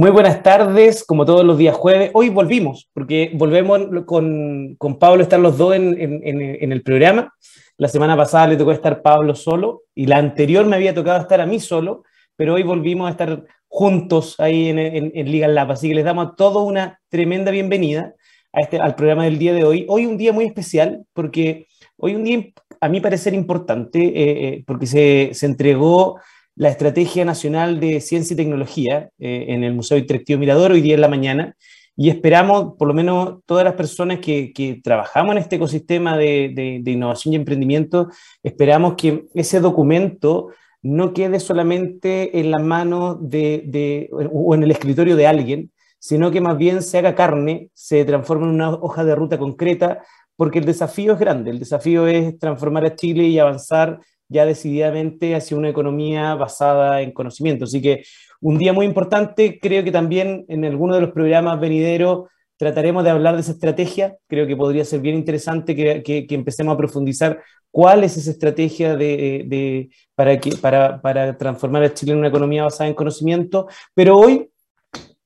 Muy buenas tardes, como todos los días jueves. Hoy volvimos, porque volvemos con, con Pablo, están los dos en, en, en, el programa. La semana pasada le tocó estar Pablo solo y la anterior me había tocado estar a mí solo, pero hoy volvimos a estar juntos ahí en, Liga Lab. Así que les damos a todos una tremenda bienvenida a este, al programa del día de hoy. Hoy un día muy especial, porque hoy un día, a mi parecer, importante, eh, eh, porque se, se entregó la Estrategia Nacional de Ciencia y Tecnología eh, en el Museo Interactivo Mirador hoy día en la mañana y esperamos, por lo menos todas las personas que, trabajamos en este ecosistema de, innovación y emprendimiento, esperamos que ese documento no quede solamente en las manos de, o en el escritorio de alguien, sino que más bien se haga carne, se transforme en una hoja de ruta concreta, porque el desafío es grande, el desafío es transformar a Chile y avanzar ya decididamente hacia una economía basada en conocimiento. Así que un día muy importante, creo que también en alguno de los programas venideros trataremos de hablar de esa estrategia, creo que podría ser bien interesante que, que, empecemos a profundizar cuál es esa estrategia de, de, para, que, para, para transformar a Chile en una economía basada en conocimiento, pero hoy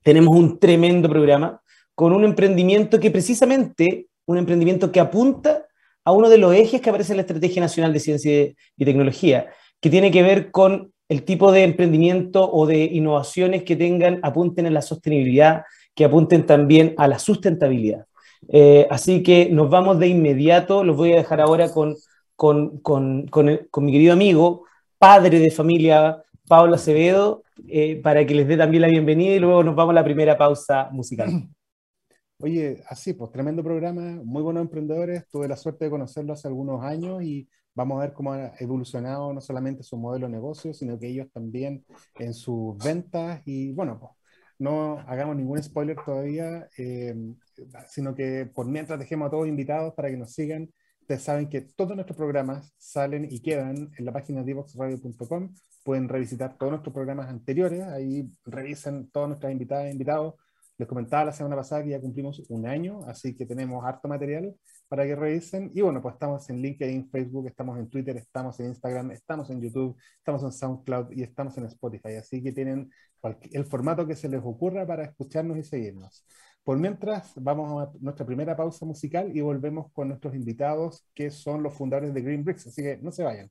tenemos un tremendo programa con un emprendimiento que precisamente, un emprendimiento que apunta a uno de los ejes que aparece en la Estrategia Nacional de Ciencia y Tecnología, que tiene que ver con el tipo de emprendimiento o de innovaciones que tengan, apunten en la sostenibilidad, que apunten también a la sustentabilidad. Eh, así que nos vamos de inmediato, los voy a dejar ahora con, con, con, con mi querido amigo, padre de familia, Pablo Acevedo, eh, para que les dé también la bienvenida y luego nos vamos a la primera pausa musical. Oye, así, pues tremendo programa, muy buenos emprendedores. Tuve la suerte de conocerlos hace algunos años y vamos a ver cómo ha evolucionado no solamente su modelo de negocio, sino que ellos también en sus ventas. Y bueno, pues no hagamos ningún spoiler todavía, eh, sino que por mientras dejemos a todos invitados para que nos sigan. Ustedes saben que todos nuestros programas salen y quedan en la página divoxradio.com. Pueden revisitar todos nuestros programas anteriores, ahí revisen todos nuestros invitados e invitados les comentaba la semana pasada que ya cumplimos un año, así que tenemos harto material para que revisen. Y bueno, pues estamos en LinkedIn, Facebook, estamos en Twitter, estamos en Instagram, estamos en YouTube, estamos en SoundCloud y estamos en Spotify. Así que tienen el formato que se les ocurra para escucharnos y seguirnos. Por mientras, vamos a nuestra primera pausa musical y volvemos con nuestros invitados, que son los fundadores de Green Bricks. Así que no se vayan.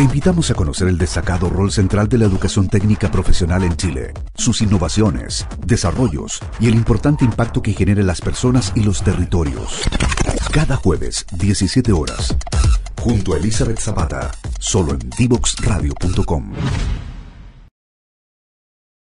Te invitamos a conocer el destacado rol central de la educación técnica profesional en Chile, sus innovaciones, desarrollos y el importante impacto que genera en las personas y los territorios. Cada jueves, 17 horas, junto a Elizabeth Zapata, solo en divoxradio.com.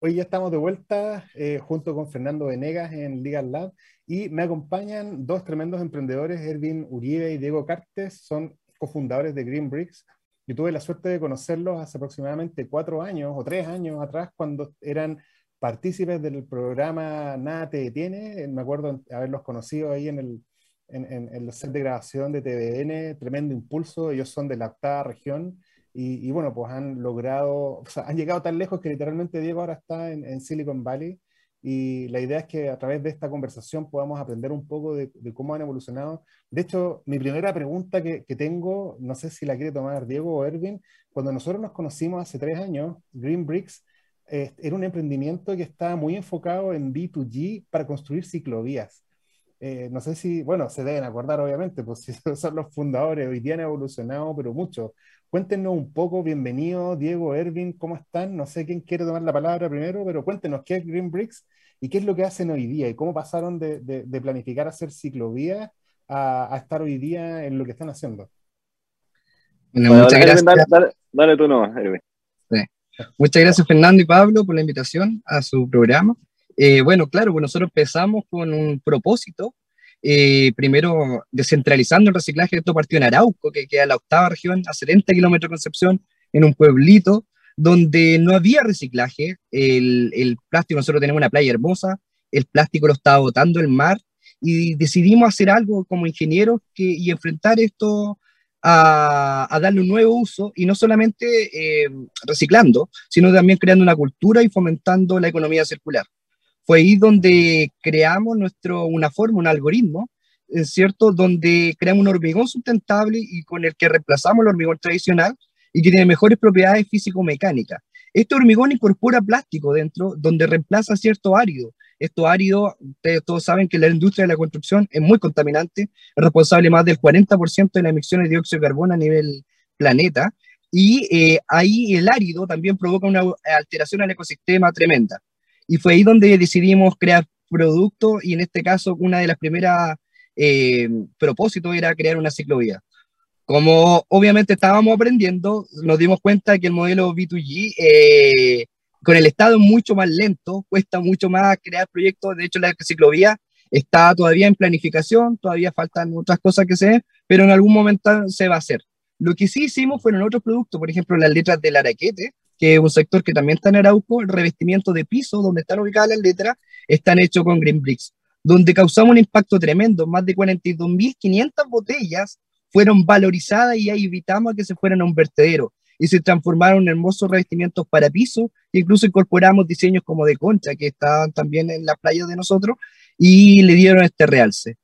Hoy ya estamos de vuelta eh, junto con Fernando Venegas en Legal Lab y me acompañan dos tremendos emprendedores, Ervin Uribe y Diego Cartes, son cofundadores de Green Bricks, yo tuve la suerte de conocerlos hace aproximadamente cuatro años o tres años atrás, cuando eran partícipes del programa Nada te detiene. Me acuerdo haberlos conocido ahí en el, en, en, set de grabación de TVN, tremendo impulso. Ellos son de la octava región y, y bueno, pues han logrado, o sea, han llegado tan lejos que literalmente Diego ahora está en, en Silicon Valley y la idea es que a través de esta conversación podamos aprender un poco de, cómo han evolucionado. De hecho, mi primera pregunta que, tengo, no sé si la quiere tomar Diego o Erwin, cuando nosotros nos conocimos hace tres años, Green Bricks eh, era un emprendimiento que estaba muy enfocado en B2G para construir ciclovías. Eh, no sé si, bueno, se deben acordar obviamente, pues si son los fundadores, hoy día han evolucionado, pero mucho. Cuéntenos un poco, bienvenido Diego, Erwin, ¿cómo están? No sé quién quiere tomar la palabra primero, pero cuéntenos qué es Green Bricks y qué es lo que hacen hoy día y cómo pasaron de, de, planificar hacer ciclovías a, estar hoy día en lo que están haciendo. muchas gracias. Dale, tú no, Erwin. Muchas gracias Fernando y Pablo por la invitación a su programa. Eh, bueno, claro, pues nosotros empezamos con un propósito eh, primero descentralizando el reciclaje. Esto partió en Arauco, que queda la octava región, a 70 kilómetros de Concepción, en un pueblito, donde no había reciclaje, el, el plástico, nosotros tenemos una playa hermosa, el plástico lo estaba botando el mar y decidimos hacer algo como ingenieros que, y enfrentar esto a, a, darle un nuevo uso y no solamente eh, reciclando, sino también creando una cultura y fomentando la economía circular. Fue ahí donde creamos nuestro, una forma, un algoritmo, ¿es cierto? Donde creamos un hormigón sustentable y con el que reemplazamos el hormigón tradicional y que tiene mejores propiedades físico-mecánicas. Este hormigón incorpora plástico dentro, donde reemplaza cierto árido. Esto árido, ustedes todos saben que la industria de la construcción es muy contaminante, es responsable más del 40% de las emisiones de dióxido de carbono a nivel planeta, y eh, ahí el árido también provoca una alteración al ecosistema tremenda. Y fue ahí donde decidimos crear productos, y en este caso una de las primeras eh, propósitos era crear una ciclovía. Como obviamente estábamos aprendiendo, nos dimos cuenta que el modelo B2G eh, con el Estado es mucho más lento, cuesta mucho más crear proyectos. De hecho, la ciclovía está todavía en planificación, todavía faltan otras cosas que se den, pero en algún momento se va a hacer. Lo que sí hicimos fueron otros productos, por ejemplo, las letras del Araquete, que es un sector que también está en Arauco, el revestimiento de piso donde están ubicadas las letras, están hechos con Green Bricks, donde causamos un impacto tremendo, más de 42.500 botellas fueron valorizadas y ahí evitamos que se fueran a un vertedero y se transformaron en hermosos revestimientos para piso, incluso incorporamos diseños como de concha que estaban también en la playa de nosotros y le dieron este realce.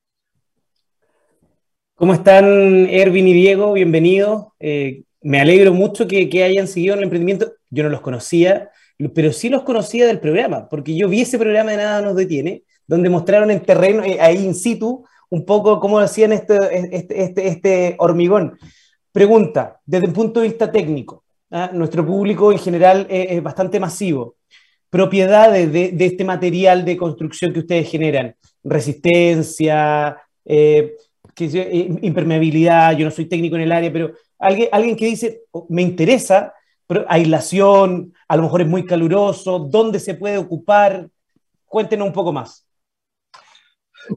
¿Cómo están Ervin y Diego? Bienvenidos. Eh, me alegro mucho que, que, hayan seguido en el emprendimiento. Yo no los conocía, pero sí los conocía del programa, porque yo vi ese programa de Nada nos detiene, donde mostraron en terreno, eh, ahí in situ, un poco cómo hacían este, este, este, hormigón. Pregunta, desde el punto de vista técnico, ¿ah? nuestro público en general es, bastante masivo. Propiedades de, este material de construcción que ustedes generan, resistencia, eh, eh, impermeabilidad, yo no soy técnico en el área, pero alguien, alguien que dice, oh, me interesa, pero aislación, a lo mejor es muy caluroso, ¿dónde se puede ocupar? Cuéntenos un poco más.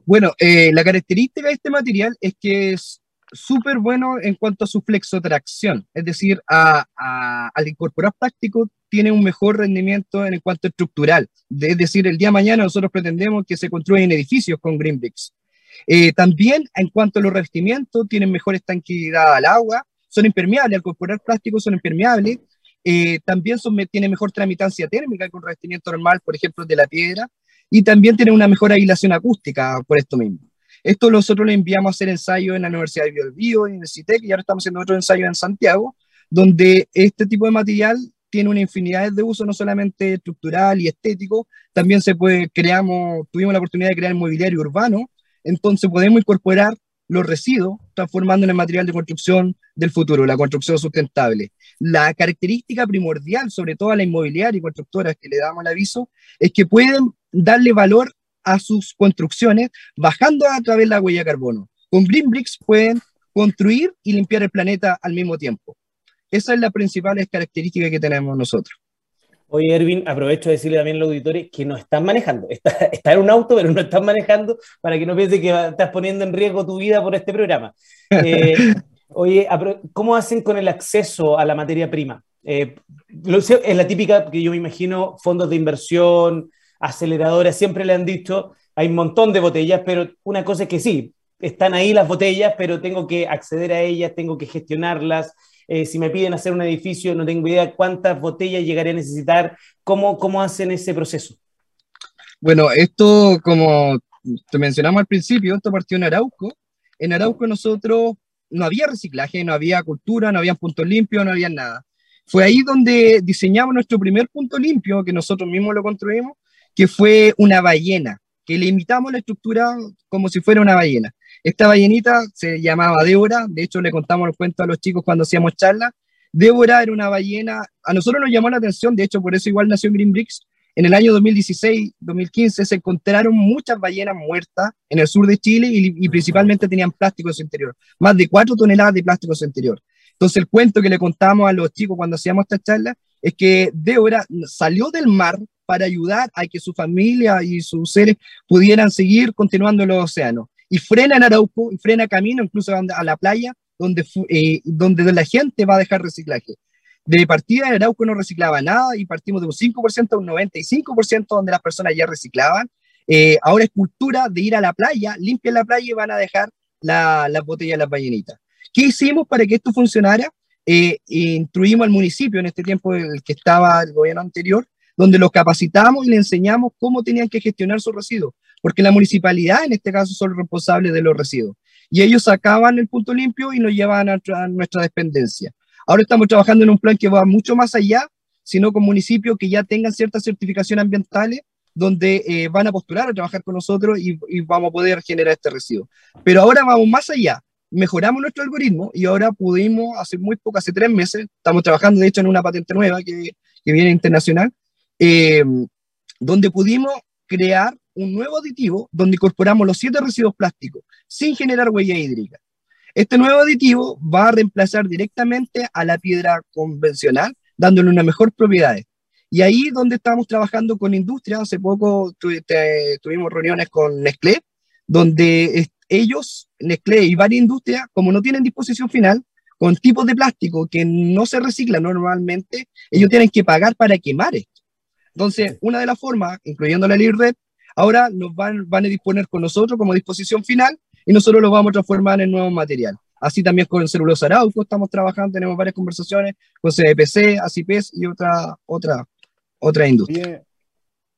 Bueno, eh, la característica de este material es que es súper bueno en cuanto a su flexotracción, es decir, al incorporar plástico tiene un mejor rendimiento en cuanto estructural. Es decir, el día de mañana nosotros pretendemos que se construyan edificios con Green Bricks. Eh, también en cuanto a los revestimientos, tienen mejor estanquidad al agua, son impermeables, al incorporar plástico son impermeables, eh, también son, tienen mejor tramitancia térmica que un revestimiento normal, por ejemplo, de la piedra, y también tiene una mejor aislación acústica por esto mismo. Esto nosotros le enviamos a hacer ensayos en la Universidad de Biobío, en el CITEC, y ahora estamos haciendo otro ensayo en Santiago, donde este tipo de material tiene una infinidad de usos, no solamente estructural y estético, también se puede, creamos, tuvimos la oportunidad de crear mobiliario urbano, entonces podemos incorporar los residuos, transformando en el material de construcción del futuro, la construcción sustentable. La característica primordial, sobre todo a la inmobiliaria y constructoras que le damos el aviso, es que pueden darle valor a sus construcciones bajando a través de la huella de carbono. Con Green Bricks pueden construir y limpiar el planeta al mismo tiempo. Esa es la principal característica que tenemos nosotros. Oye, Erwin, aprovecho de decirle también a los auditores que no están manejando. Está, está, en un auto, pero no están manejando para que no piense que estás poniendo en riesgo tu vida por este programa. Eh, oye, ¿cómo hacen con el acceso a la materia prima? Eh, es la típica que yo me imagino, fondos de inversión, aceleradoras, siempre le han dicho, hay un montón de botellas, pero una cosa es que sí, están ahí las botellas, pero tengo que acceder a ellas, tengo que gestionarlas. Eh, si me piden hacer un edificio, no tengo idea cuántas botellas llegaré a necesitar. ¿Cómo, cómo hacen ese proceso? Bueno, esto, como te mencionamos al principio, esto partió en Arauco. En Arauco nosotros no había reciclaje, no había cultura, no había puntos limpios, no había nada. Fue ahí donde diseñamos nuestro primer punto limpio, que nosotros mismos lo construimos, que fue una ballena, que le imitamos la estructura como si fuera una ballena. Esta ballenita se llamaba Débora, de hecho le contamos el cuento a los chicos cuando hacíamos charlas. Débora era una ballena, a nosotros nos llamó la atención, de hecho por eso igual nació Green Bricks. En el año 2016-2015 se encontraron muchas ballenas muertas en el sur de Chile y, y principalmente tenían plástico en su interior, más de 4 toneladas de plástico en su interior. Entonces el cuento que le contamos a los chicos cuando hacíamos esta charla es que Débora salió del mar para ayudar a que su familia y sus seres pudieran seguir continuando en los océanos. Y frena en Arauco, y frena camino incluso a la playa, donde, eh, donde la gente va a dejar reciclaje. De partida, Arauco no reciclaba nada y partimos de un 5% a un 95% donde las personas ya reciclaban. Eh, ahora es cultura de ir a la playa, limpian la playa y van a dejar las la botellas las ballenitas. ¿Qué hicimos para que esto funcionara? Eh, instruimos al municipio en este tiempo el que estaba el gobierno anterior, donde los capacitamos y le enseñamos cómo tenían que gestionar sus residuos, porque la municipalidad en este caso son responsables de los residuos. Y ellos sacaban el punto limpio y lo llevaban a, nuestra dependencia. Ahora estamos trabajando en un plan que va mucho más allá, sino con municipios que ya tengan ciertas certificaciones ambientales donde eh, van a postular a trabajar con nosotros y, y, vamos a poder generar este residuo. Pero ahora vamos más allá, mejoramos nuestro algoritmo y ahora pudimos, hace muy poco, hace tres meses, estamos trabajando de hecho en una patente nueva que, que viene internacional, eh, donde pudimos crear un nuevo aditivo donde incorporamos los siete residuos plásticos sin generar huella hídrica. Este nuevo aditivo va a reemplazar directamente a la piedra convencional, dándole una mejor propiedad. Y ahí donde estamos trabajando con industria, hace poco tuvimos reuniones con Nestlé, donde ellos, Nestlé y varias industrias, como no tienen disposición final, con tipos de plástico que no se reciclan normalmente, ellos tienen que pagar para quemar esto. Entonces, una de las formas, incluyendo la LIRRED, ahora nos van, van a disponer con nosotros como disposición final y nosotros lo vamos a transformar en nuevo material. Así también con celulosa arauco estamos trabajando, tenemos varias conversaciones con CDPC, ACIPES y otra, otra, otra industria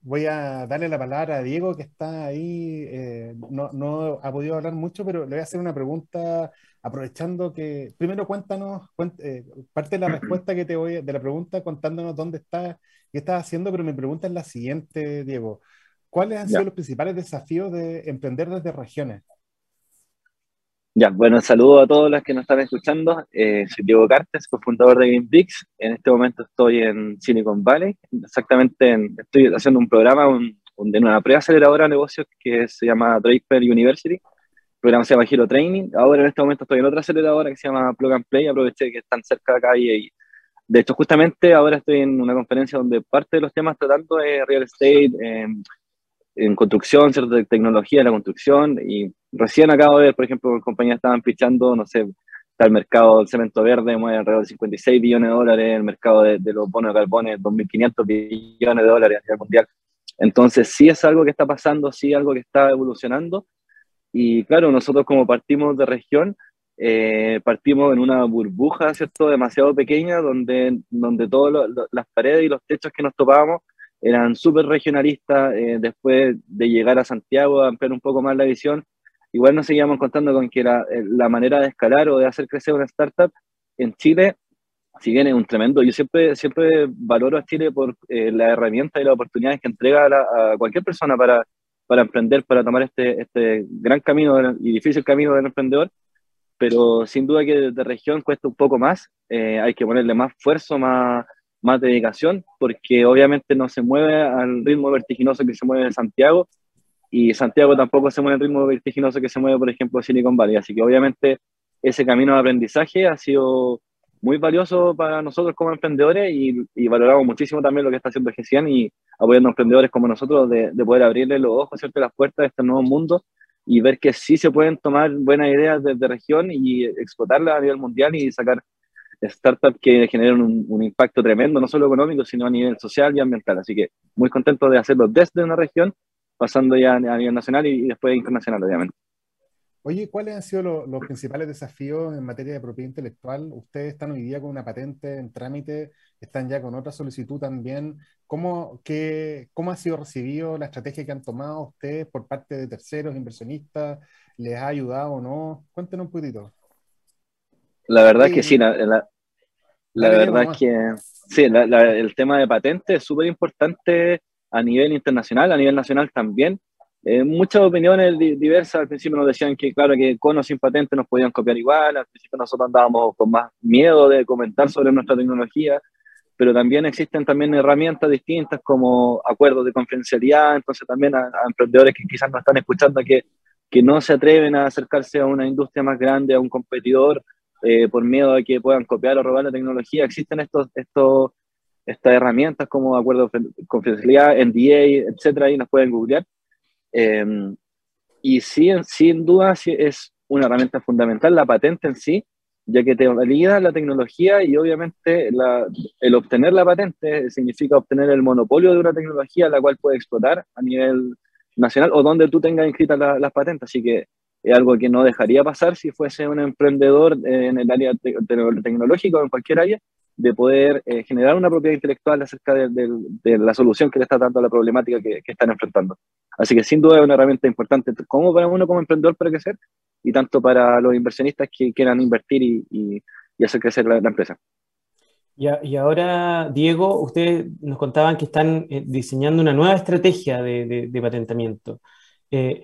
voy a darle la palabra a Diego, que está ahí, eh, no, no, ha podido hablar mucho, pero le voy a hacer una pregunta, aprovechando que, primero cuéntanos, eh, parte de la respuesta que te voy, de la pregunta, contándonos dónde estás, qué estás haciendo, pero mi pregunta es la siguiente, Diego. ¿Cuáles han sido los principales desafíos de emprender desde regiones? Ya, bueno, saludo a todos los que nos están escuchando. Eh, soy Diego Cartes, cofundador de GameBricks. En este momento estoy en Silicon Valley. Exactamente, estoy haciendo un programa un, de una preaceleradora de negocios que se llama Draper University. El programa se llama Hero Training. Ahora en este momento estoy en otra aceleradora que se llama Plug and Play. Aproveché que están cerca de acá y, de hecho justamente ahora estoy en una conferencia donde parte de los temas tratando es real estate, en construcción, ¿cierto? De tecnología de la construcción. Y recién acabo de ver, por ejemplo, compañías estaban pichando, no sé, está el mercado del cemento verde, mueve alrededor de 56 billones de dólares, el mercado de, los bonos de carbono, 2.500 billones de dólares a nivel mundial. Entonces, sí es algo que está pasando, sí algo que está evolucionando. Y claro, nosotros como partimos de región, eh, partimos en una burbuja, ¿cierto? Demasiado pequeña, donde, donde todas las paredes y los techos que nos topábamos eran súper regionalistas, eh, después de llegar a Santiago a ampliar un poco más la visión, igual nos seguíamos contando con que la, eh, la manera de escalar o de hacer crecer una startup en Chile, si bien es un tremendo, yo siempre, siempre valoro a Chile por eh, la herramienta y las oportunidades que entrega a, cualquier persona para, para emprender, para tomar este, este gran camino y difícil camino del emprendedor, pero sin duda que de región cuesta un poco más, hay que ponerle más esfuerzo, más, más dedicación, porque obviamente no se mueve al ritmo vertiginoso que se mueve en Santiago, y Santiago tampoco se mueve al ritmo vertiginoso que se mueve, por ejemplo, Silicon Valley. Así que obviamente ese camino de aprendizaje ha sido muy valioso para nosotros como emprendedores y, valoramos muchísimo también lo que está haciendo GCN y apoyando a emprendedores como nosotros de, poder abrirle los ojos, hacerte las puertas de este nuevo mundo y ver que sí se pueden tomar buenas ideas desde región y explotarlas a nivel mundial y sacar startups que generan un, impacto tremendo, no solo económico, sino a nivel social y ambiental. Así que muy contento de hacerlo desde una región, pasando ya a nivel nacional y, después internacional, obviamente. Oye, ¿cuáles han sido los, principales desafíos en materia de propiedad intelectual? Ustedes están hoy día con una patente en trámite, están ya con otra solicitud también. ¿Cómo, qué, ¿Cómo ha sido recibido la estrategia que han tomado ustedes por parte de terceros inversionistas? ¿Les ha ayudado o no? Cuéntenos un poquitito. La verdad es que sí, la, la, verdad es que sí, el tema de patentes es súper importante a nivel internacional, a nivel nacional también. Eh, muchas opiniones diversas, al principio nos decían que, claro, que con o sin patente nos podían copiar igual, al principio nosotros andábamos con más miedo de comentar sobre nuestra tecnología, pero también existen también herramientas distintas como acuerdos de confidencialidad, entonces también a, a emprendedores que quizás no están escuchando que, que no se atreven a acercarse a una industria más grande, a un competidor, eh, por miedo a que puedan copiar o robar la tecnología. Existen estos, estos, estas herramientas como acuerdo de confidencialidad, NDA, etcétera, y nos pueden googlear. Em, y sí, sin duda sí es una herramienta fundamental, la patente en sí, ya que te valida la tecnología y obviamente el obtener la patente significa obtener el monopolio de una tecnología la cual puede explotar a nivel nacional o donde tú tengas inscritas las patentes. Así que es algo que no dejaría pasar si fuese un emprendedor en el área tecnológica o en cualquier área, de poder eh, generar una propiedad intelectual acerca de, la solución que le está dando a la problemática que, están enfrentando. Así que sin duda es una herramienta importante, como para uno como emprendedor para crecer y tanto para los inversionistas que quieran invertir y, hacer crecer la, empresa. Y, ahora, Diego, ustedes nos contaban que están eh, diseñando una nueva estrategia de, patentamiento. Eh,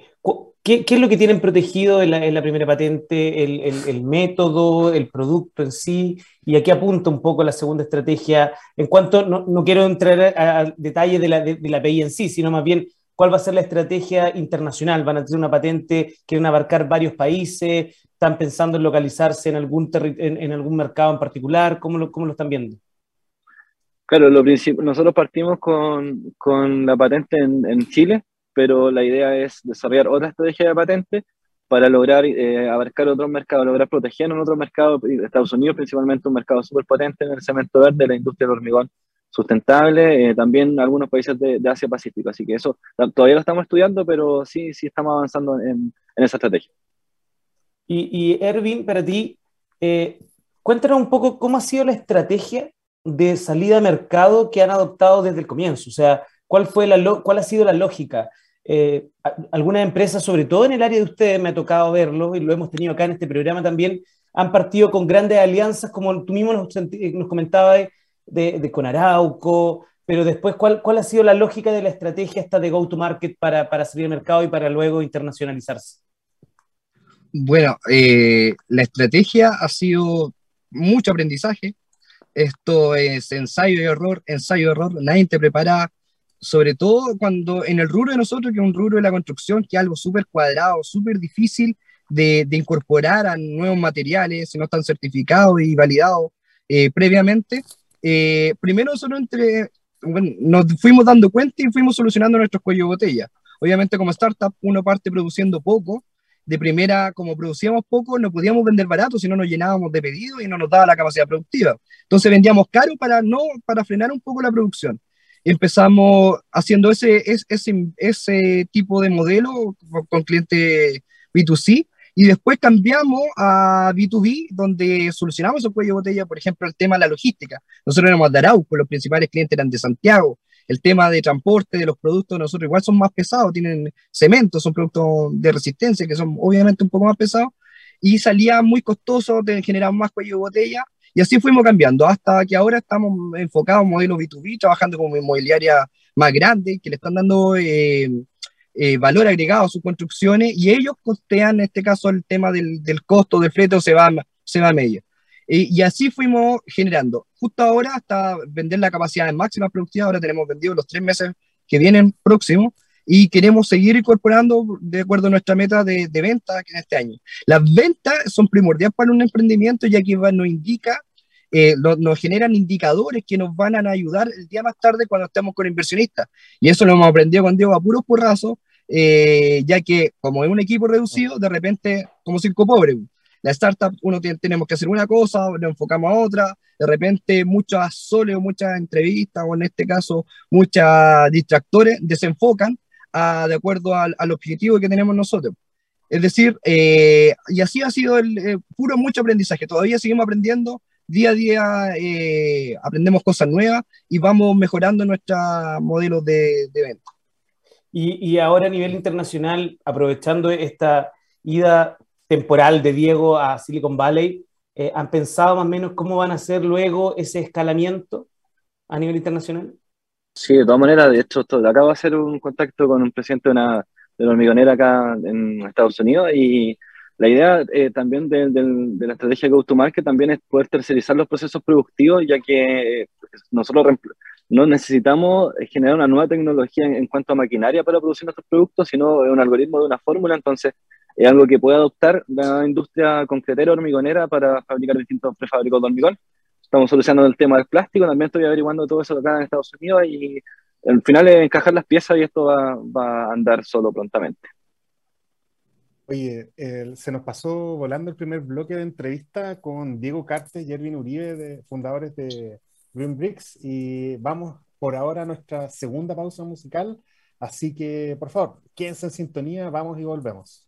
¿Qué, es lo que tienen protegido en la, primera patente? El, método, el producto en sí? ¿Y aquí apunta un poco la segunda estrategia? En cuanto, no, quiero entrar al detalle de la, de, la API en sí, sino más bien cuál va a ser la estrategia internacional. ¿Van a tener una patente? ¿Quieren abarcar varios países? ¿Están pensando en localizarse en algún, en, algún mercado en particular? ¿Cómo lo, cómo lo están viendo? Claro, lo nosotros partimos con, con la patente en, en Chile, pero la idea es desarrollar otra estrategia de patente para lograr eh, abarcar otros mercados, lograr proteger en otros mercados, Estados Unidos principalmente un mercado súper potente en el cemento verde, la industria del hormigón sustentable, eh, también algunos países de, Asia Pacífico. Así que eso todavía lo estamos estudiando, pero sí, sí estamos avanzando en, esa estrategia. Y, Erwin, para ti, eh, cuéntanos un poco cómo ha sido la estrategia de salida a mercado que han adoptado desde el comienzo. O sea, ¿cuál, fue la cuál ha sido la lógica? Eh, algunas empresas, sobre todo en el área de ustedes, me ha tocado verlo y lo hemos tenido acá en este programa también, han partido con grandes alianzas, como tú mismo nos, comentabas, de, con Arauco, pero después, ¿cuál, ¿cuál ha sido la lógica de la estrategia esta de go-to-market para, para salir al mercado y para luego internacionalizarse? Bueno, eh, la estrategia ha sido mucho aprendizaje. Esto es ensayo y error, ensayo y error. Nadie te prepara sobre todo cuando en el rubro de nosotros, que es un rubro de la construcción, que es algo súper cuadrado, súper difícil de, incorporar a nuevos materiales, si no están certificados y validados eh, previamente, eh, primero nosotros entre, nos fuimos dando cuenta y fuimos solucionando nuestros cuellos de botella. Obviamente como startup uno parte produciendo poco, de primera, como producíamos poco, no podíamos vender barato si no nos llenábamos de pedidos y no nos daba la capacidad productiva. Entonces vendíamos caro para, no, para frenar un poco la producción empezamos haciendo ese, ese, ese tipo de modelo con cliente B2C y después cambiamos a B2B, donde solucionamos el cuello de botella, por ejemplo, el tema de la logística. Nosotros éramos de Arauco, los principales clientes eran de Santiago. El tema de transporte de los productos, nosotros igual son más pesados, tienen cemento, son productos de resistencia que son obviamente un poco más pesados. Y salía muy costoso, generar más cuello de botella y así fuimos cambiando hasta que ahora estamos enfocados en modelos B2B, trabajando con inmobiliaria más grande, que le están dando eh, eh, valor agregado a sus construcciones y ellos costean, en este caso, el tema del, del costo del flete se va, se va a medio. y así fuimos generando. Justo ahora, hasta vender la capacidad de máxima productividad, ahora tenemos vendido los tres meses que vienen próximos y queremos seguir incorporando de acuerdo a nuestra meta de, de venta en este año. Las ventas son primordiales para un emprendimiento ya que nos indica, eh, nos generan indicadores que nos van a ayudar el día más tarde cuando estemos con inversionistas. Y eso lo hemos aprendido con Diego a puros porrazos, eh, ya que como es un equipo reducido, de repente, como cinco pobres, la startup, uno tiene, tenemos que hacer una cosa, nos enfocamos a otra, de repente muchas soles o muchas entrevistas, o en este caso muchos distractores, desenfocan de acuerdo al, objetivo que tenemos nosotros. Es decir, eh, y así ha sido el eh, puro mucho aprendizaje. Todavía seguimos aprendiendo, día a día eh, aprendemos cosas nuevas y vamos mejorando nuestros modelos de, de venta. Y, y, ahora a nivel internacional, aprovechando esta ida temporal de Diego a Silicon Valley, ¿han pensado más o menos cómo van a hacer luego ese escalamiento a nivel internacional? Sí, de todas maneras, de hecho, acabo de hacer un contacto con un presidente de una, de hormigonera acá en Estados Unidos y la idea eh, también de, de, la estrategia Go-to-Market también es poder tercerizar los procesos productivos, ya que nosotros no necesitamos generar una nueva tecnología en, cuanto a maquinaria para producir nuestros productos, sino un algoritmo de una fórmula, entonces es algo que puede adoptar la industria concretera hormigonera para fabricar distintos prefabricados de hormigón estamos solucionando el tema del plástico, también estoy averiguando todo eso acá en Estados Unidos y al final es encajar las piezas y esto va, a andar solo prontamente. Oye, se nos pasó volando el primer bloque de entrevista con Diego Cartes y Erwin Uribe, de, fundadores de Green Bricks, y vamos por ahora a nuestra segunda pausa musical, así que por favor, quédense en sintonía, vamos y volvemos.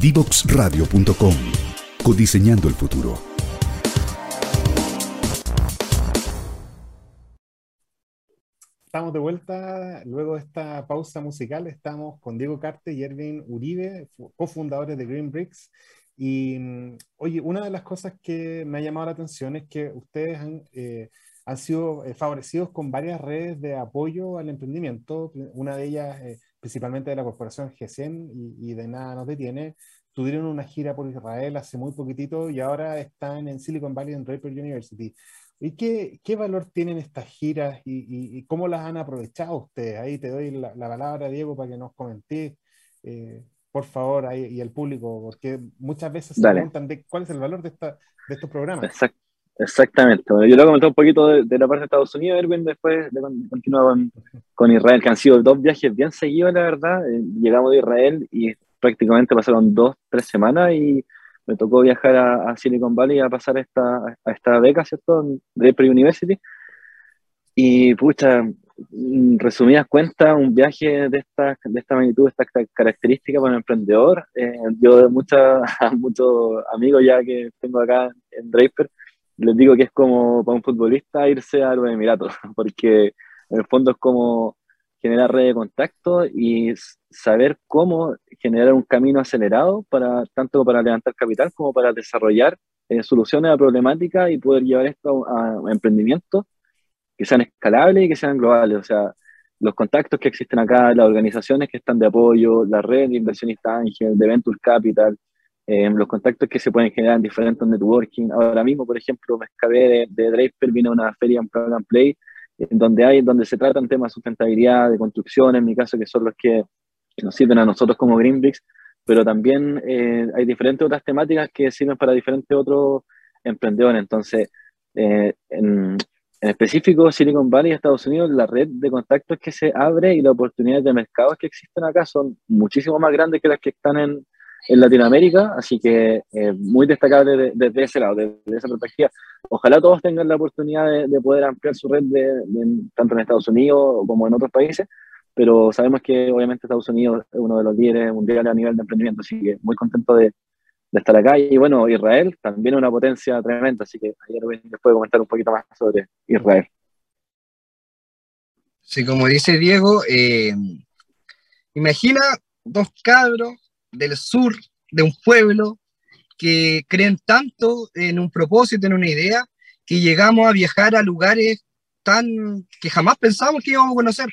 Divoxradio.com. Codiseñando el futuro. Estamos de vuelta luego de esta pausa musical. Estamos con Diego Carte y Erwin Uribe, cofundadores de Green Bricks. Y mm, oye, una de las cosas que me ha llamado la atención es que ustedes han, eh, han sido eh, favorecidos con varias redes de apoyo al emprendimiento. Una de ellas eh, principalmente de la corporación GESEN y, de nada nos detiene, tuvieron una gira por Israel hace muy poquitito y ahora están en Silicon Valley en Draper University. ¿Y qué, qué valor tienen estas giras y, cómo las han aprovechado ustedes? Ahí te doy la, palabra, Diego, para que nos comentes, eh, por favor, ahí, y el público, porque muchas veces se preguntan de cuál es el valor de, esta, de estos programas. Exacto. Exactamente. yo lo comenté un poquito de, la parte de Estados Unidos, Erwin, después de continuar con, Israel, que han sido dos viajes bien seguidos, la verdad. Eh, llegamos de Israel y prácticamente pasaron dos, tres semanas y me tocó viajar a, Silicon Valley a pasar esta, a esta beca, ¿cierto? De Pre-University. Y, pucha, resumidas cuentas, un viaje de esta, de esta magnitud, de esta característica para un emprendedor. Eh, yo de muchos amigos ya que tengo acá en Draper, les digo que es como para un futbolista irse a los Emiratos, porque en el fondo es como generar red de contacto y saber cómo generar un camino acelerado para tanto para levantar capital como para desarrollar eh, soluciones a problemáticas y poder llevar esto a, emprendimientos que sean escalables y que sean globales. O sea, los contactos que existen acá, las organizaciones que están de apoyo, la red de inversionistas ángeles, de Venture Capital, eh, los contactos que se pueden generar en diferentes networking. Ahora mismo, por ejemplo, me escapé de, de Draper, vine a una feria en Plug and Play, en donde, hay, donde se tratan temas de sustentabilidad, de construcción, en mi caso, que son los que nos sirven a nosotros como Greenbricks, pero también eh, hay diferentes otras temáticas que sirven para diferentes otros emprendedores. Entonces, eh, en, en, específico, Silicon Valley, Estados Unidos, la red de contactos que se abre y las oportunidades de mercados que existen acá son muchísimo más grandes que las que están en, en Latinoamérica, así que eh, muy destacable desde ese lado, desde esa perspectiva. Ojalá todos tengan la oportunidad de, poder ampliar su red de, tanto en Estados Unidos como en otros países, pero sabemos que obviamente Estados Unidos es uno de los líderes mundiales a nivel de emprendimiento, así que muy contento de, estar acá. Y bueno, Israel también es una potencia tremenda, así que ayer les puedo comentar un poquito más sobre Israel. Sí, como dice Diego, eh, imagina dos cabros del sur, de un pueblo, que creen tanto en un propósito, en una idea, que llegamos a viajar a lugares tan que jamás pensamos que íbamos a conocer,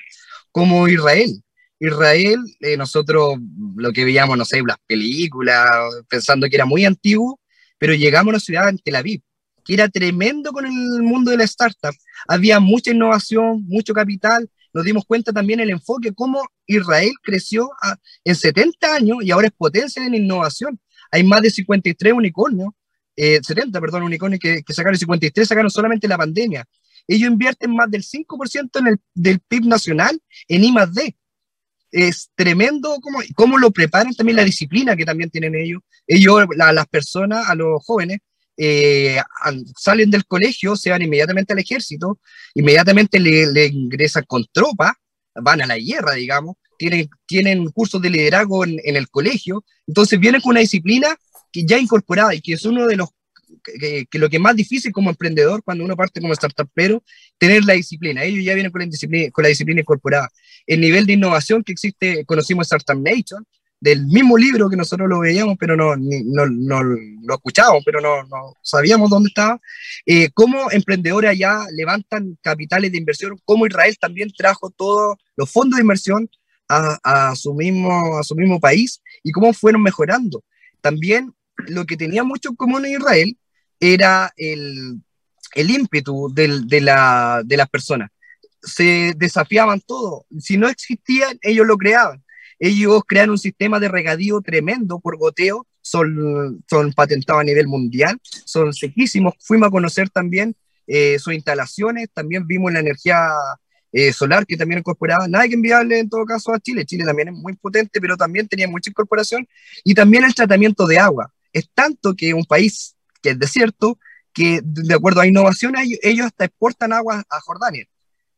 como Israel. Israel, eh, nosotros lo que veíamos, no sé, las películas, pensando que era muy antiguo, pero llegamos a una ciudad en Tel Aviv, que era tremendo con el mundo de la startup. Había mucha innovación, mucho capital, nos dimos cuenta también el enfoque, cómo Israel creció en 70 años y ahora es potencia en innovación. Hay más de 53 unicornios, 70, eh, perdón, unicornios que, que sacaron 53, sacaron solamente la pandemia. Ellos invierten más del 5% en el, del PIB nacional en I. Es tremendo cómo, cómo lo preparan también la disciplina que también tienen ellos. Ellos, las personas, a los jóvenes, eh, salen del colegio, se van inmediatamente al ejército, inmediatamente le, ingresan con tropa, van a la guerra, digamos, tienen, tienen cursos de liderazgo en, el colegio, entonces vienen con una disciplina que ya incorporada y que es uno de los que, lo que más difícil como emprendedor cuando uno parte como startupero, tener la disciplina. Ellos ya vienen con la disciplina, con la disciplina incorporada. El nivel de innovación que existe, conocimos Startup Nation, del mismo libro que nosotros lo veíamos, pero no, no, no lo escuchábamos, pero no, no sabíamos dónde estaba, eh, cómo emprendedores allá levantan capitales de inversión, cómo Israel también trajo todos los fondos de inversión a, a, su mismo, a su mismo país y cómo fueron mejorando. También lo que tenía mucho en común en Israel era el, el ímpetu del, de, la, de las personas. Se desafiaban todo. Si no existían, ellos lo creaban ellos crean un sistema de regadío tremendo por goteo, son, son patentados a nivel mundial, son sequísimos. Fuimos a conocer también eh, sus instalaciones, también vimos la energía eh, solar que también incorporaba, nada que enviarle en todo caso a Chile. Chile también es muy potente, pero también tenía mucha incorporación y también el tratamiento de agua. Es tanto que un país que es desierto, que de acuerdo a innovaciones, ellos hasta exportan agua a Jordania.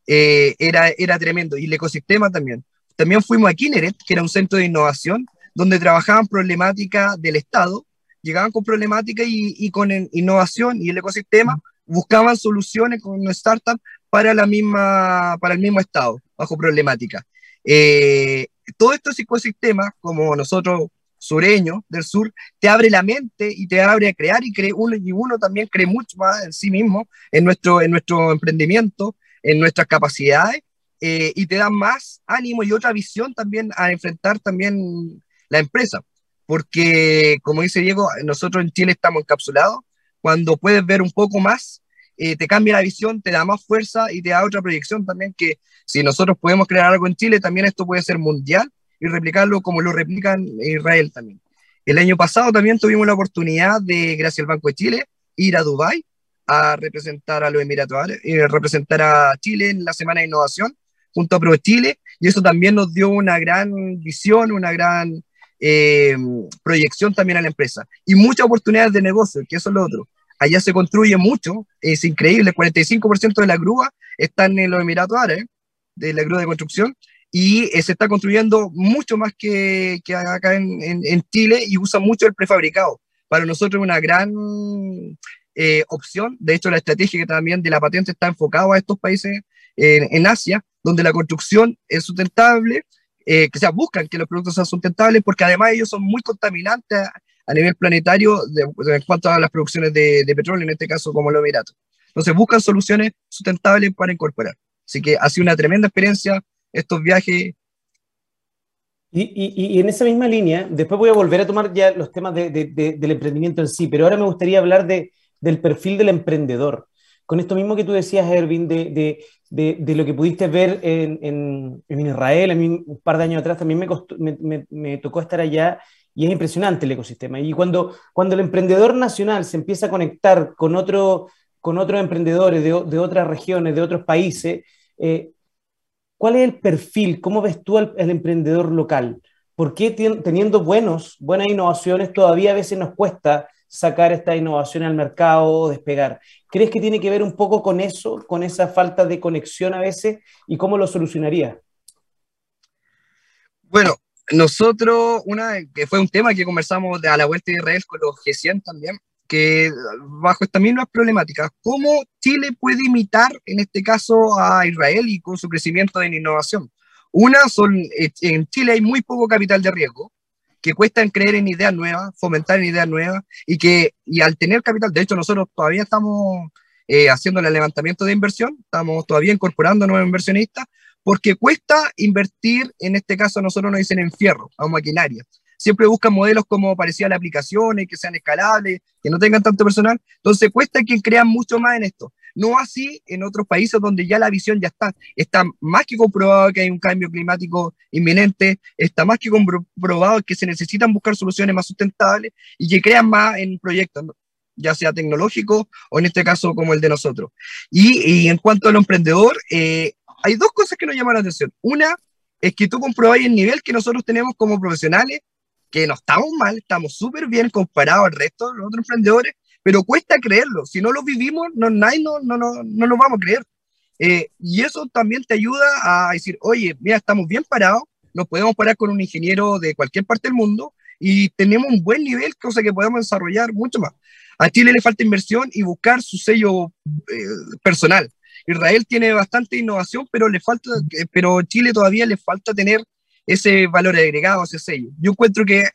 Eh, era, era tremendo. Y el ecosistema también. También fuimos a Kineret, que era un centro de innovación, donde trabajaban problemáticas del Estado, llegaban con problemáticas y, con innovación y el ecosistema buscaban soluciones con una startup para, la misma, para el mismo Estado, bajo problemática. Eh, todo estos ecosistemas, como nosotros sureños del sur, te abre la mente y te abre a crear y, cree uno, y uno también cree mucho más en sí mismo, en nuestro, en nuestro emprendimiento, en nuestras capacidades eh, y te da más ánimo y otra visión también a enfrentar también la empresa. Porque, como dice Diego, nosotros en Chile estamos encapsulados. Cuando puedes ver un poco más, eh, te cambia la visión, te da más fuerza y te da otra proyección también que si nosotros podemos crear algo en Chile, también esto puede ser mundial y replicarlo como lo replican Israel también. El año pasado también tuvimos la oportunidad de, gracias al Banco de Chile, ir a Dubái a representar a los Emiratos Árabes, eh, representar a Chile en la Semana de Innovación junto a Pro Chile, y eso también nos dio una gran visión, una gran eh, proyección también a la empresa, y muchas oportunidades de negocio, que eso es lo otro. Allá se construye mucho, es increíble, el 45% de la grúa están en los Emiratos Árabes, de la grúa de construcción, y eh, se está construyendo mucho más que, que acá en, en, Chile y usa mucho el prefabricado. Para nosotros es una gran eh, opción, de hecho la estrategia también de la patente está enfocada a estos países en Asia, donde la construcción es sustentable, eh, que se buscan que los productos sean sustentables, porque además ellos son muy contaminantes a, nivel planetario en cuanto a las producciones de, petróleo, en este caso como los Emiratos. Entonces buscan soluciones sustentables para incorporar. Así que ha sido una tremenda experiencia estos viajes. Y, y, en esa misma línea, después voy a volver a tomar ya los temas de, del emprendimiento en sí, pero ahora me gustaría hablar del perfil del emprendedor. Con esto mismo que tú decías, Ervin, de, de, lo que pudiste ver en, en, Israel, a mí un par de años atrás también me, me, tocó estar allá y es impresionante el ecosistema. Y cuando, cuando el emprendedor nacional se empieza a conectar con, otro, con otros emprendedores de, de otras regiones, de otros países, eh, ¿cuál es el perfil? ¿Cómo ves tú al, emprendedor local? ¿Por qué teniendo buenos, buenas innovaciones todavía a veces nos cuesta sacar esta innovación al mercado, despegar. ¿Crees que tiene que ver un poco con eso, con esa falta de conexión a veces y cómo lo solucionaría? Bueno, nosotros, una que fue un tema que conversamos a la vuelta de Israel con los G100 también, que bajo esta misma problemática, ¿cómo Chile puede imitar en este caso a Israel y con su crecimiento en innovación? Una, son, en Chile hay muy poco capital de riesgo, que cuestan creer en ideas nuevas, fomentar en ideas nuevas y que y al tener capital, de hecho nosotros todavía estamos eh, haciendo el levantamiento de inversión, estamos todavía incorporando nuevos inversionistas, porque cuesta invertir, en este caso nosotros nos dicen en fierro, a maquinaria. Siempre buscan modelos como parecía las aplicaciones, que sean escalables, que no tengan tanto personal. Entonces cuesta que crean mucho más en esto. No así en otros países donde ya la visión ya está. Está más que comprobado que hay un cambio climático inminente, está más que comprobado que se necesitan buscar soluciones más sustentables y que crean más en proyectos, ya sea tecnológicos o en este caso como el de nosotros. Y, en cuanto al emprendedor, eh, hay dos cosas que nos llaman la atención. Una es que tú comprobáis el nivel que nosotros tenemos como profesionales, que no estamos mal, estamos súper bien comparados al resto de los otros emprendedores, pero cuesta creerlo. Si no lo vivimos, no, no, no, no, no lo vamos a creer. Eh, y eso también te ayuda a decir, oye, mira, estamos bien parados, nos podemos parar con un ingeniero de cualquier parte del mundo y tenemos un buen nivel, cosa que podemos desarrollar mucho más. A Chile le falta inversión y buscar su sello eh, personal. Israel tiene bastante innovación, pero le falta, eh, pero Chile todavía le falta tener ese valor agregado, ese sello. Yo encuentro que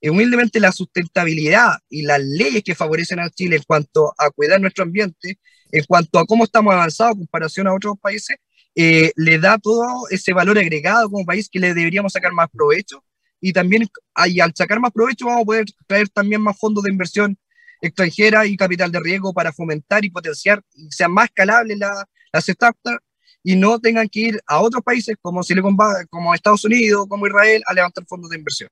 eh, humildemente la sustentabilidad y las leyes que favorecen a Chile en cuanto a cuidar nuestro ambiente, en cuanto a cómo estamos avanzados en comparación a otros países, eh, le da todo ese valor agregado como país que le deberíamos sacar más provecho y también y al sacar más provecho vamos a poder traer también más fondos de inversión extranjera y capital de riesgo para fomentar y potenciar y sean más escalables la, las startups y no tengan que ir a otros países como Silicon Valley, como Estados Unidos, como Israel, a levantar fondos de inversión.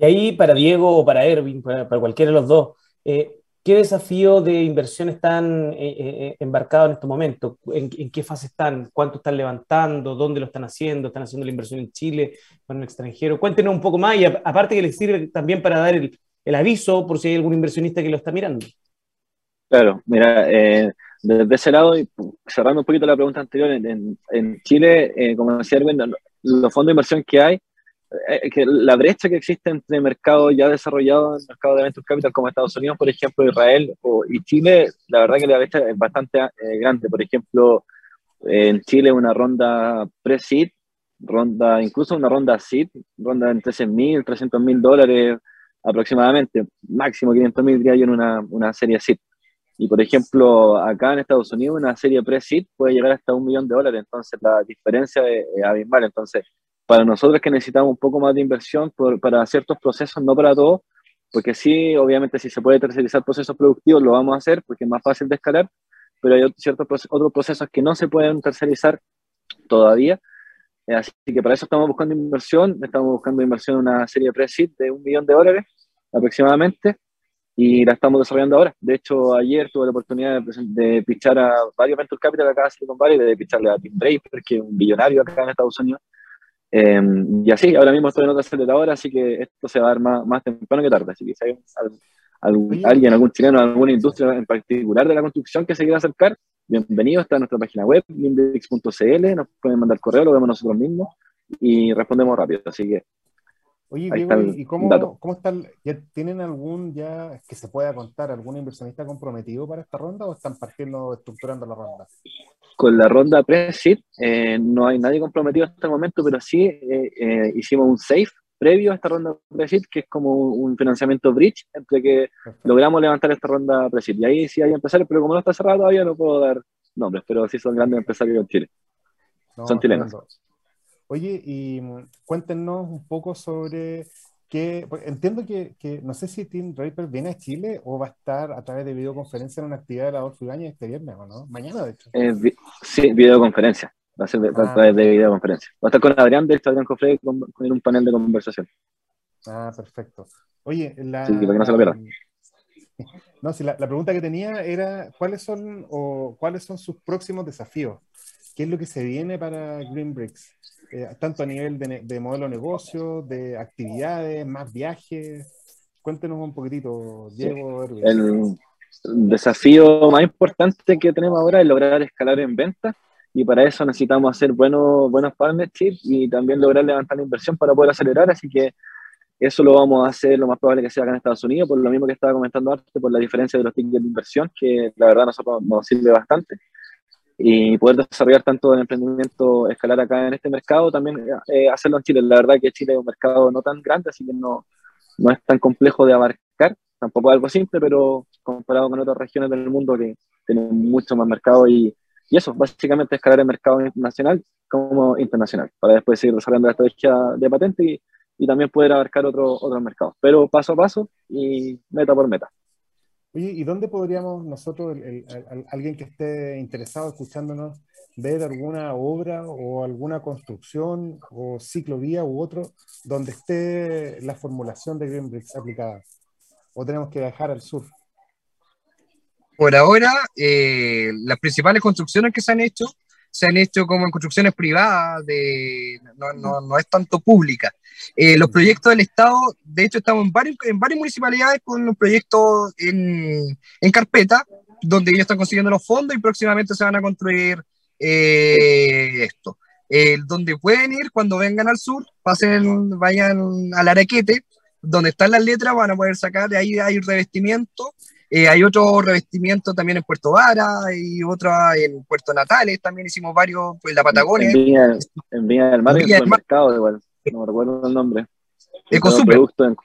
Y ahí para Diego o para Erwin, para, cualquiera de los dos, eh, ¿qué desafío de inversión están eh, eh, embarcados en estos momentos? ¿En, qué fase están? ¿Cuánto están levantando? ¿Dónde lo están haciendo? ¿Están haciendo la inversión en Chile o en el extranjero? Cuéntenos un poco más y aparte que les sirve también para dar el, aviso por si hay algún inversionista que lo está mirando. Claro, mira, desde ese lado, y cerrando un poquito la pregunta anterior, en, Chile, como decía Erwin, los fondos de inversión que hay, que la brecha que existe entre mercados ya desarrollados, mercados de venture capital como Estados Unidos, por ejemplo, Israel o, y Chile, la verdad que la brecha es bastante grande. Por ejemplo, en Chile una ronda pre-seed, ronda, incluso una ronda seed, ronda en 13 mil, 300 mil dólares, aproximadamente, máximo 500 mil diría yo en una, una serie SID. Y por ejemplo, acá en Estados Unidos una serie pre-SID puede llegar hasta un millón de dólares, entonces la diferencia es, abismal. Entonces, para nosotros que necesitamos un poco más de inversión por, para ciertos procesos, no para todos, porque sí, obviamente si se puede tercerizar procesos productivos, lo vamos a hacer porque es más fácil de escalar, pero hay ciertos otros procesos que no se pueden tercerizar todavía. Así que para eso estamos buscando inversión, estamos buscando inversión en una serie pre-seed de un millón de dólares aproximadamente y la estamos desarrollando ahora. De hecho, ayer tuve la oportunidad de, de pichar a varios Venture Capital acá en Silicon Valley, de picharle a Tim Draper, que es un billonario acá en Estados Unidos. Em, y así, ahora mismo estoy en otra aceleradora, así que esto se va a dar más, más temprano que tarde. Así que si hay algún, alguien, algún chileno, alguna industria en particular de la construcción que se quiera acercar, bienvenido, está en nuestra página web, index.cl, nos pueden mandar correo, lo vemos nosotros mismos y respondemos rápido. Así que Oye, Diego, ¿y cómo, cómo está? ¿Ya tienen algún, ya que se pueda contar, algún inversionista comprometido para esta ronda o están partiendo, estructurando la ronda? Con la ronda pre eh, no hay nadie comprometido hasta el momento, pero sí eh, eh, hicimos un safe previo a esta ronda pre que es como un financiamiento bridge, entre que logramos levantar esta ronda pre Y ahí sí hay empresarios, pero como no está cerrado todavía no puedo dar nombres, pero sí son grandes empresarios en Chile. son chilenos. Oye, y mm, cuéntenos un poco sobre qué. Entiendo que, que, no sé si Tim Draper viene a Chile o va a estar a través de videoconferencia en una actividad de la Adolfo este viernes, ¿o no? Mañana, de hecho. Eh, sí, videoconferencia. Va a ser a ah, través de videoconferencia. Va a estar con Adrián, de hecho, Adrián Cofre, con, con, un panel de conversación. Ah, perfecto. Oye, la. Sí, para que no se lo pierdan. No, sí, la, la, pregunta que tenía era cuáles son o cuáles son sus próximos desafíos. ¿Qué es lo que se viene para Green Bricks? Eh, tanto a nivel de, modelo de negocio, de actividades, más viajes. Cuéntenos un poquitito, Diego. El desafío más importante que tenemos ahora es lograr escalar en ventas y para eso necesitamos hacer buenos, buenos partnerships y también lograr levantar la inversión para poder acelerar, así que eso lo vamos a hacer lo más probable que sea acá en Estados Unidos, por lo mismo que estaba comentando antes, por la diferencia de los tickets de inversión, que la verdad nosotros nos sirve bastante y poder desarrollar tanto el emprendimiento escalar acá en este mercado, también eh, hacerlo en Chile. La verdad que Chile es un mercado no tan grande, así que no, no es tan complejo de abarcar, tampoco es algo simple, pero comparado con otras regiones del mundo que tienen mucho más mercado y, y eso, básicamente escalar el mercado nacional como internacional, para después seguir desarrollando la estrategia de patente y, y también poder abarcar otro, otros mercados, pero paso a paso y meta por meta. Oye, ¿y dónde podríamos nosotros, alguien que esté interesado escuchándonos, ver alguna obra o alguna construcción o ciclovía u otro donde esté la formulación de Greenbricks aplicada? ¿O tenemos que viajar al sur? Por ahora, eh, las principales construcciones que se han hecho se han hecho como en construcciones privadas, de, no, no, no es tanto pública. Eh, los proyectos del Estado, de hecho, estamos en, varios, en varias municipalidades con los proyectos en, en, carpeta, donde ellos están consiguiendo los fondos y próximamente se van a construir eh, esto. Eh, donde pueden ir cuando vengan al sur, pasen, vayan al Araquete, donde están las letras, van a poder sacar, de ahí hay revestimiento eh, hay otro revestimiento también en Puerto Vara y otra en Puerto Natales, también hicimos varios, pues la Patagonia. En Viña, del Mar, en el mercado igual. no recuerdo el nombre. Ecosuper. En,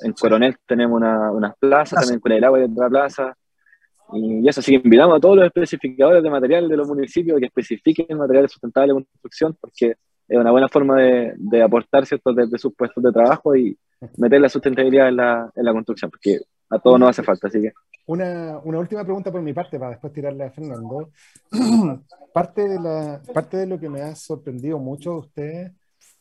en, Coronel tenemos una, unas plazas, también en Culeiragua hay otra plaza. Y eso sí, invitamos a todos los especificadores de material de los municipios que especifiquen materiales sustentables de construcción, porque es una buena forma de, de aportar ¿cierto? desde sus puestos de trabajo y meter la sustentabilidad en la, en la construcción, porque a todos nos hace falta, así que... Una, una, última pregunta por mi parte, para después tirarle a Fernando. parte, de la, parte de lo que me ha sorprendido mucho de ustedes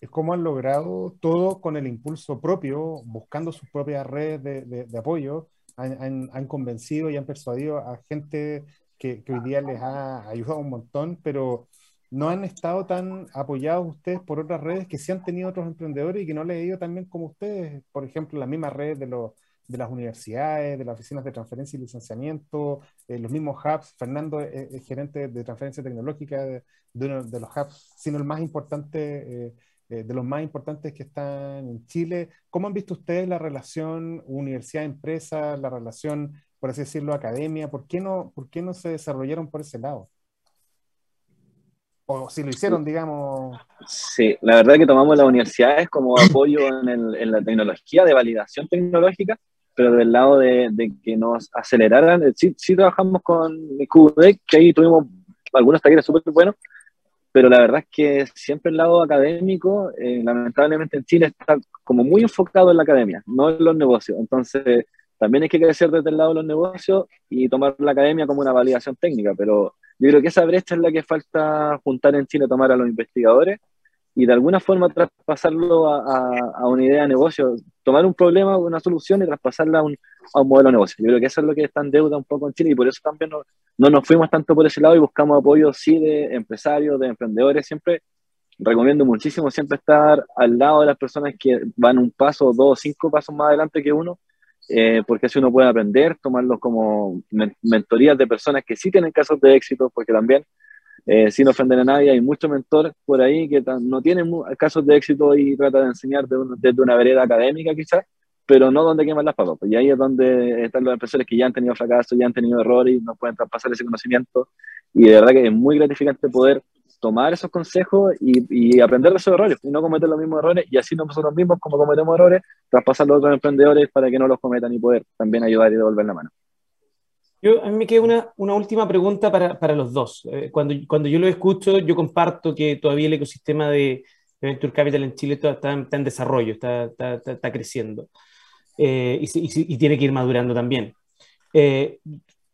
es cómo han logrado todo con el impulso propio, buscando sus propias redes de, de, de apoyo, han, han, han, convencido y han persuadido a gente que, que hoy día les ha ayudado un montón, pero no han estado tan apoyados ustedes por otras redes que sí han tenido otros emprendedores y que no les ha ido tan bien como ustedes. Por ejemplo, la misma red de, los, de las universidades, de las oficinas de transferencia y licenciamiento, eh, los mismos hubs. Fernando es, gerente de transferencia tecnológica de, uno de los hubs, sino el más importante, eh, eh, de los más importantes que están en Chile. ¿Cómo han visto ustedes la relación universidad-empresa, la relación, por así decirlo, academia? ¿Por qué no, por qué no se desarrollaron por ese lado? o si lo hicieron, digamos. Sí, la verdad que tomamos las universidades como apoyo en, el, en la tecnología, de validación tecnológica, pero del lado de, de que nos aceleraran, eh, sí, sí trabajamos con QDEC, que ahí tuvimos algunos talleres súper buenos, pero la verdad es que siempre el lado académico, eh, lamentablemente en Chile está como muy enfocado en la academia, no en los negocios. Entonces, también hay que crecer desde el lado de los negocios y tomar la academia como una validación técnica, pero yo creo que esa brecha es la que falta juntar en Chile, tomar a los investigadores y de alguna forma traspasarlo a, a, a una idea de negocio, tomar un problema, una solución y traspasarla a un, a un, modelo de negocio. Yo creo que eso es lo que está en deuda un poco en Chile y por eso también no, no nos fuimos tanto por ese lado y buscamos apoyo, sí, de empresarios, de emprendedores. Siempre recomiendo muchísimo siempre estar al lado de las personas que van un paso, dos, cinco pasos más adelante que uno eh, porque así uno puede aprender, tomarlo como men mentorías de personas que sí tienen casos de éxito, porque también, eh, sin ofender a nadie, hay muchos mentores por ahí que no tienen casos de éxito y tratan de enseñar desde una vereda académica quizás, pero no donde queman las papas. Y ahí es donde están los empresarios que ya han tenido fracasos, ya han tenido errores y nos pueden traspasar ese conocimiento. Y de verdad que es muy gratificante poder tomar esos consejos y, y, aprender de esos errores y no cometer los mismos errores y así nosotros mismos como cometemos errores, traspasarlos a otros emprendedores para que no los cometan y poder también ayudar y devolver la mano. Yo, a mí me queda una, una última pregunta para, para los dos. Eh, cuando, cuando yo lo escucho, yo comparto que todavía el ecosistema de Venture Capital en Chile está, está en desarrollo, está, está, está creciendo eh, y, y, y, tiene que ir madurando también. Eh,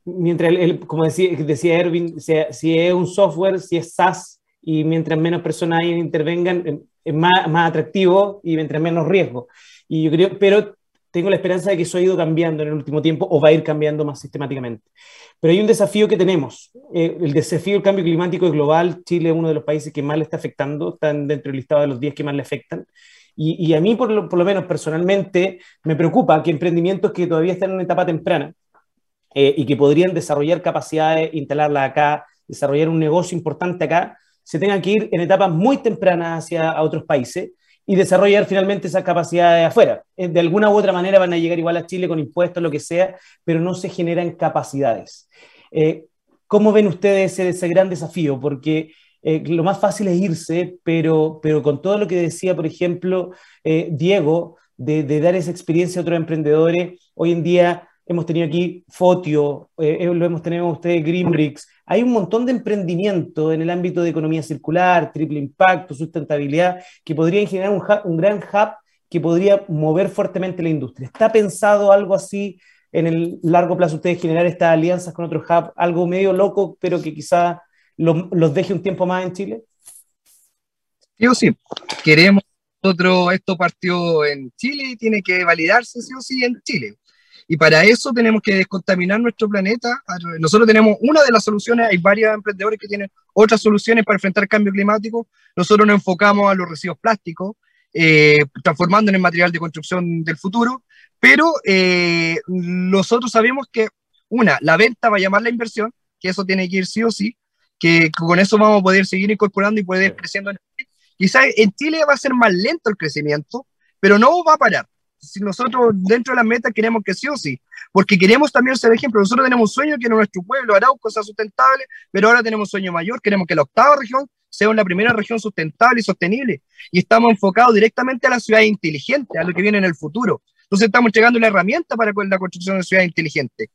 mientras, el, como decía, decía Erwin, si, si es un software, si es SaaS, y mientras menos personas intervengan, es más, más atractivo y mientras menos riesgo. Y yo creo, pero tengo la esperanza de que eso ha ido cambiando en el último tiempo o va a ir cambiando más sistemáticamente. Pero hay un desafío que tenemos. Eh, el desafío del cambio climático es global. Chile es uno de los países que más le está afectando, están dentro del listado de los 10 que más le afectan. Y, y a mí, por lo, por lo, menos personalmente, me preocupa que emprendimientos que todavía están en una etapa temprana eh, y que podrían desarrollar capacidades, instalarlas acá, desarrollar un negocio importante acá, se tengan que ir en etapas muy tempranas hacia otros países y desarrollar finalmente esas capacidades afuera. Eh, de alguna u otra manera van a llegar igual a Chile con impuestos, lo que sea, pero no se generan capacidades. Eh, ¿Cómo ven ustedes ese, ese gran desafío? Porque eh, lo más fácil es irse, pero, pero con todo lo que decía, por ejemplo, Diego, de, de, dar esa experiencia a otros emprendedores, hoy en día hemos tenido aquí Fotio, lo hemos tenido ustedes Greenbricks, hay un montón de emprendimiento en el ámbito de economía circular, triple impacto, sustentabilidad, que podrían generar un, gran hub que podría mover fuertemente la industria. ¿Está pensado algo así en el largo plazo ustedes generar estas alianzas con otros hubs, algo medio loco, pero que quizá los, los deje un tiempo más en Chile? Sí o sí, queremos nosotros, esto partió en Chile y tiene que validarse sí o sí en Chile. Y para eso tenemos que descontaminar nuestro planeta. Nosotros tenemos una de las soluciones, hay varios emprendedores que tienen otras soluciones para enfrentar el cambio climático. Nosotros nos enfocamos a los residuos plásticos, eh, transformándolos en material de construcción del futuro, pero eh, nosotros sabemos que, una, la venta va a llamar la inversión, que eso tiene que ir sí o sí, que con eso vamos a poder seguir incorporando y poder ir creciendo. Quizás en Chile va a ser más lento el crecimiento, pero no va a parar si nosotros dentro de la meta queremos que sí o sí, porque queremos también ser ejemplo. Nosotros tenemos sueño que nuestro pueblo, Arauco, sea sustentable, pero ahora tenemos sueño mayor, queremos que la octava región seamos la primera región sustentable y sostenible. Y estamos enfocados directamente a la ciudad inteligente, a lo que viene en el futuro. Entonces estamos llegando la herramienta para la construcción de ciudades inteligentes.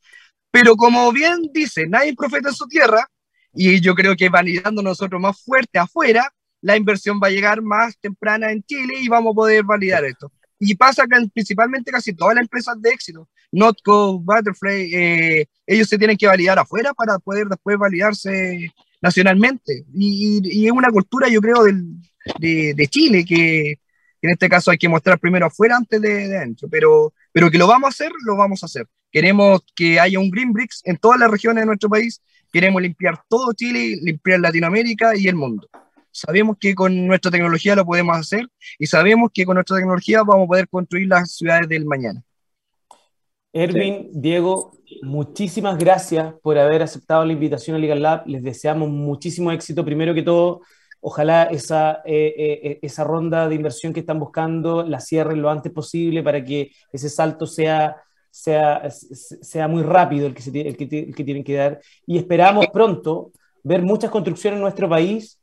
Pero como bien dice, nadie profeta en su tierra, y yo creo que validando nosotros más fuerte afuera, la inversión va a llegar más temprana en Chile y vamos a poder validar esto. Y pasa que principalmente casi todas las empresas de éxito, Notco, Butterfly, eh, ellos se tienen que validar afuera para poder después validarse nacionalmente. Y, es una cultura, yo creo, del, de, de, Chile, que en este caso hay que mostrar primero afuera antes de, dentro, pero, pero que lo vamos a hacer, lo vamos a hacer. Queremos que haya un Green Bricks en todas las regiones de nuestro país, queremos limpiar todo Chile, limpiar Latinoamérica y el mundo. Sabemos que con nuestra tecnología lo podemos hacer y sabemos que con nuestra tecnología vamos a poder construir las ciudades del mañana. Erwin, Diego, muchísimas gracias por haber aceptado la invitación a Legal Lab. Les deseamos muchísimo éxito. Primero que todo, ojalá esa, eh, eh, eh, esa ronda de inversión que están buscando la cierren lo antes posible para que ese salto sea, sea, sea muy rápido el que, se, el que, el que tienen que dar. Y esperamos pronto ver muchas construcciones en nuestro país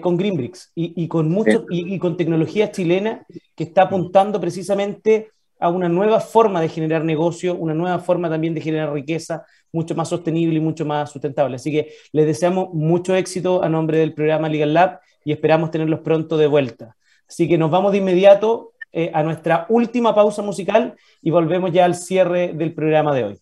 con Greenbricks y, y, con mucho, y, y, con tecnología chilena que está apuntando precisamente a una nueva forma de generar negocio, una nueva forma también de generar riqueza, mucho más sostenible y mucho más sustentable. Así que les deseamos mucho éxito a nombre del programa Legal Lab y esperamos tenerlos pronto de vuelta. Así que nos vamos de inmediato eh, a nuestra última pausa musical y volvemos ya al cierre del programa de hoy.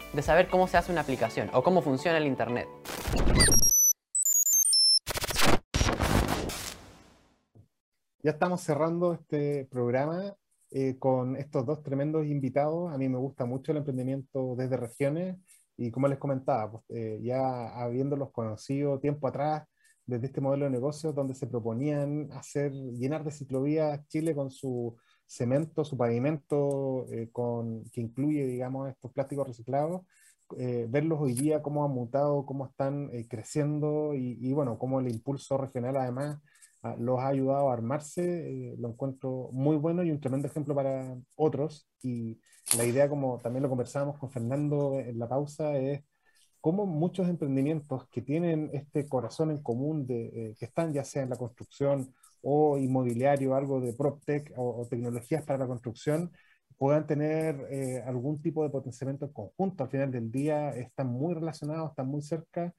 de saber cómo se hace una aplicación o cómo funciona el Internet. Ya estamos cerrando este programa eh, con estos dos tremendos invitados. A mí me gusta mucho el emprendimiento desde regiones y como les comentaba, pues, eh, ya habiéndolos conocido tiempo atrás, desde este modelo de negocio donde se proponían hacer, llenar de ciclovías Chile con su cemento, su pavimento, eh, con, que incluye, digamos, estos plásticos reciclados, verlos hoy día cómo han mutado, cómo están creciendo y, y, bueno, cómo el impulso regional además los ha ayudado a armarse, eh, lo encuentro muy bueno y un tremendo ejemplo para otros. Y la idea, como también lo conversábamos con Fernando en la pausa, es cómo muchos emprendimientos que tienen este corazón en común, de, eh, que están ya sea en la construcción o inmobiliario, algo de PropTech o, o tecnologías para la construcción, puedan tener eh, algún tipo de potenciamiento en conjunto. Al final del día están muy relacionados, están muy cerca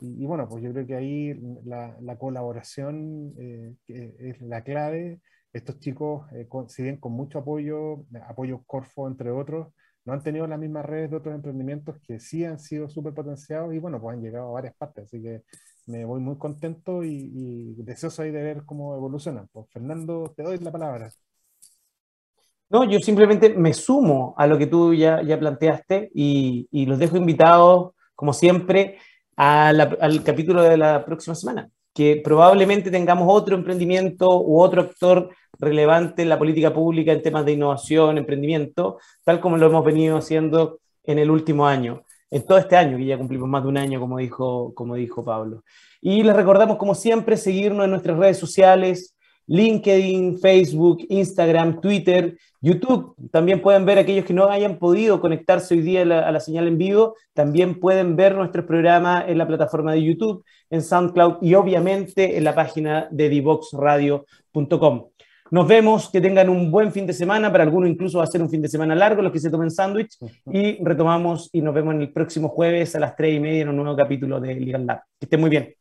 y, bueno, pues yo creo que ahí la, la colaboración eh, es la clave. Estos chicos, eh, si bien con mucho apoyo, apoyo Corfo entre otros, no han tenido las mismas redes de otros emprendimientos que sí han sido súper potenciados y bueno, pues han llegado a varias partes. Así que me voy muy contento y, deseoso ahí de ver cómo evolucionan. Pues Fernando, te doy la palabra. No, yo simplemente me sumo a lo que tú ya, ya planteaste y, y los dejo invitados, como siempre, al capítulo de la próxima semana, que probablemente tengamos otro emprendimiento u otro actor relevante en la política pública en temas de innovación, emprendimiento, tal como lo hemos venido haciendo en el último año, en todo este año, que ya cumplimos más de un año, como dijo, como dijo Pablo. Y les recordamos, como siempre, seguirnos en nuestras redes sociales, LinkedIn, Facebook, Instagram, Twitter, YouTube. También pueden ver aquellos que no hayan podido conectarse hoy día a la, señal en vivo, también pueden ver nuestro programa en la plataforma de YouTube, en SoundCloud y obviamente en la página de divoxradio.com. Nos vemos, que tengan un buen fin de semana, para algunos incluso va a ser un fin de semana largo, los que se tomen sándwich, y retomamos y nos vemos en el próximo jueves a las tres y media en un nuevo capítulo de Legal Lab. Que estén muy bien.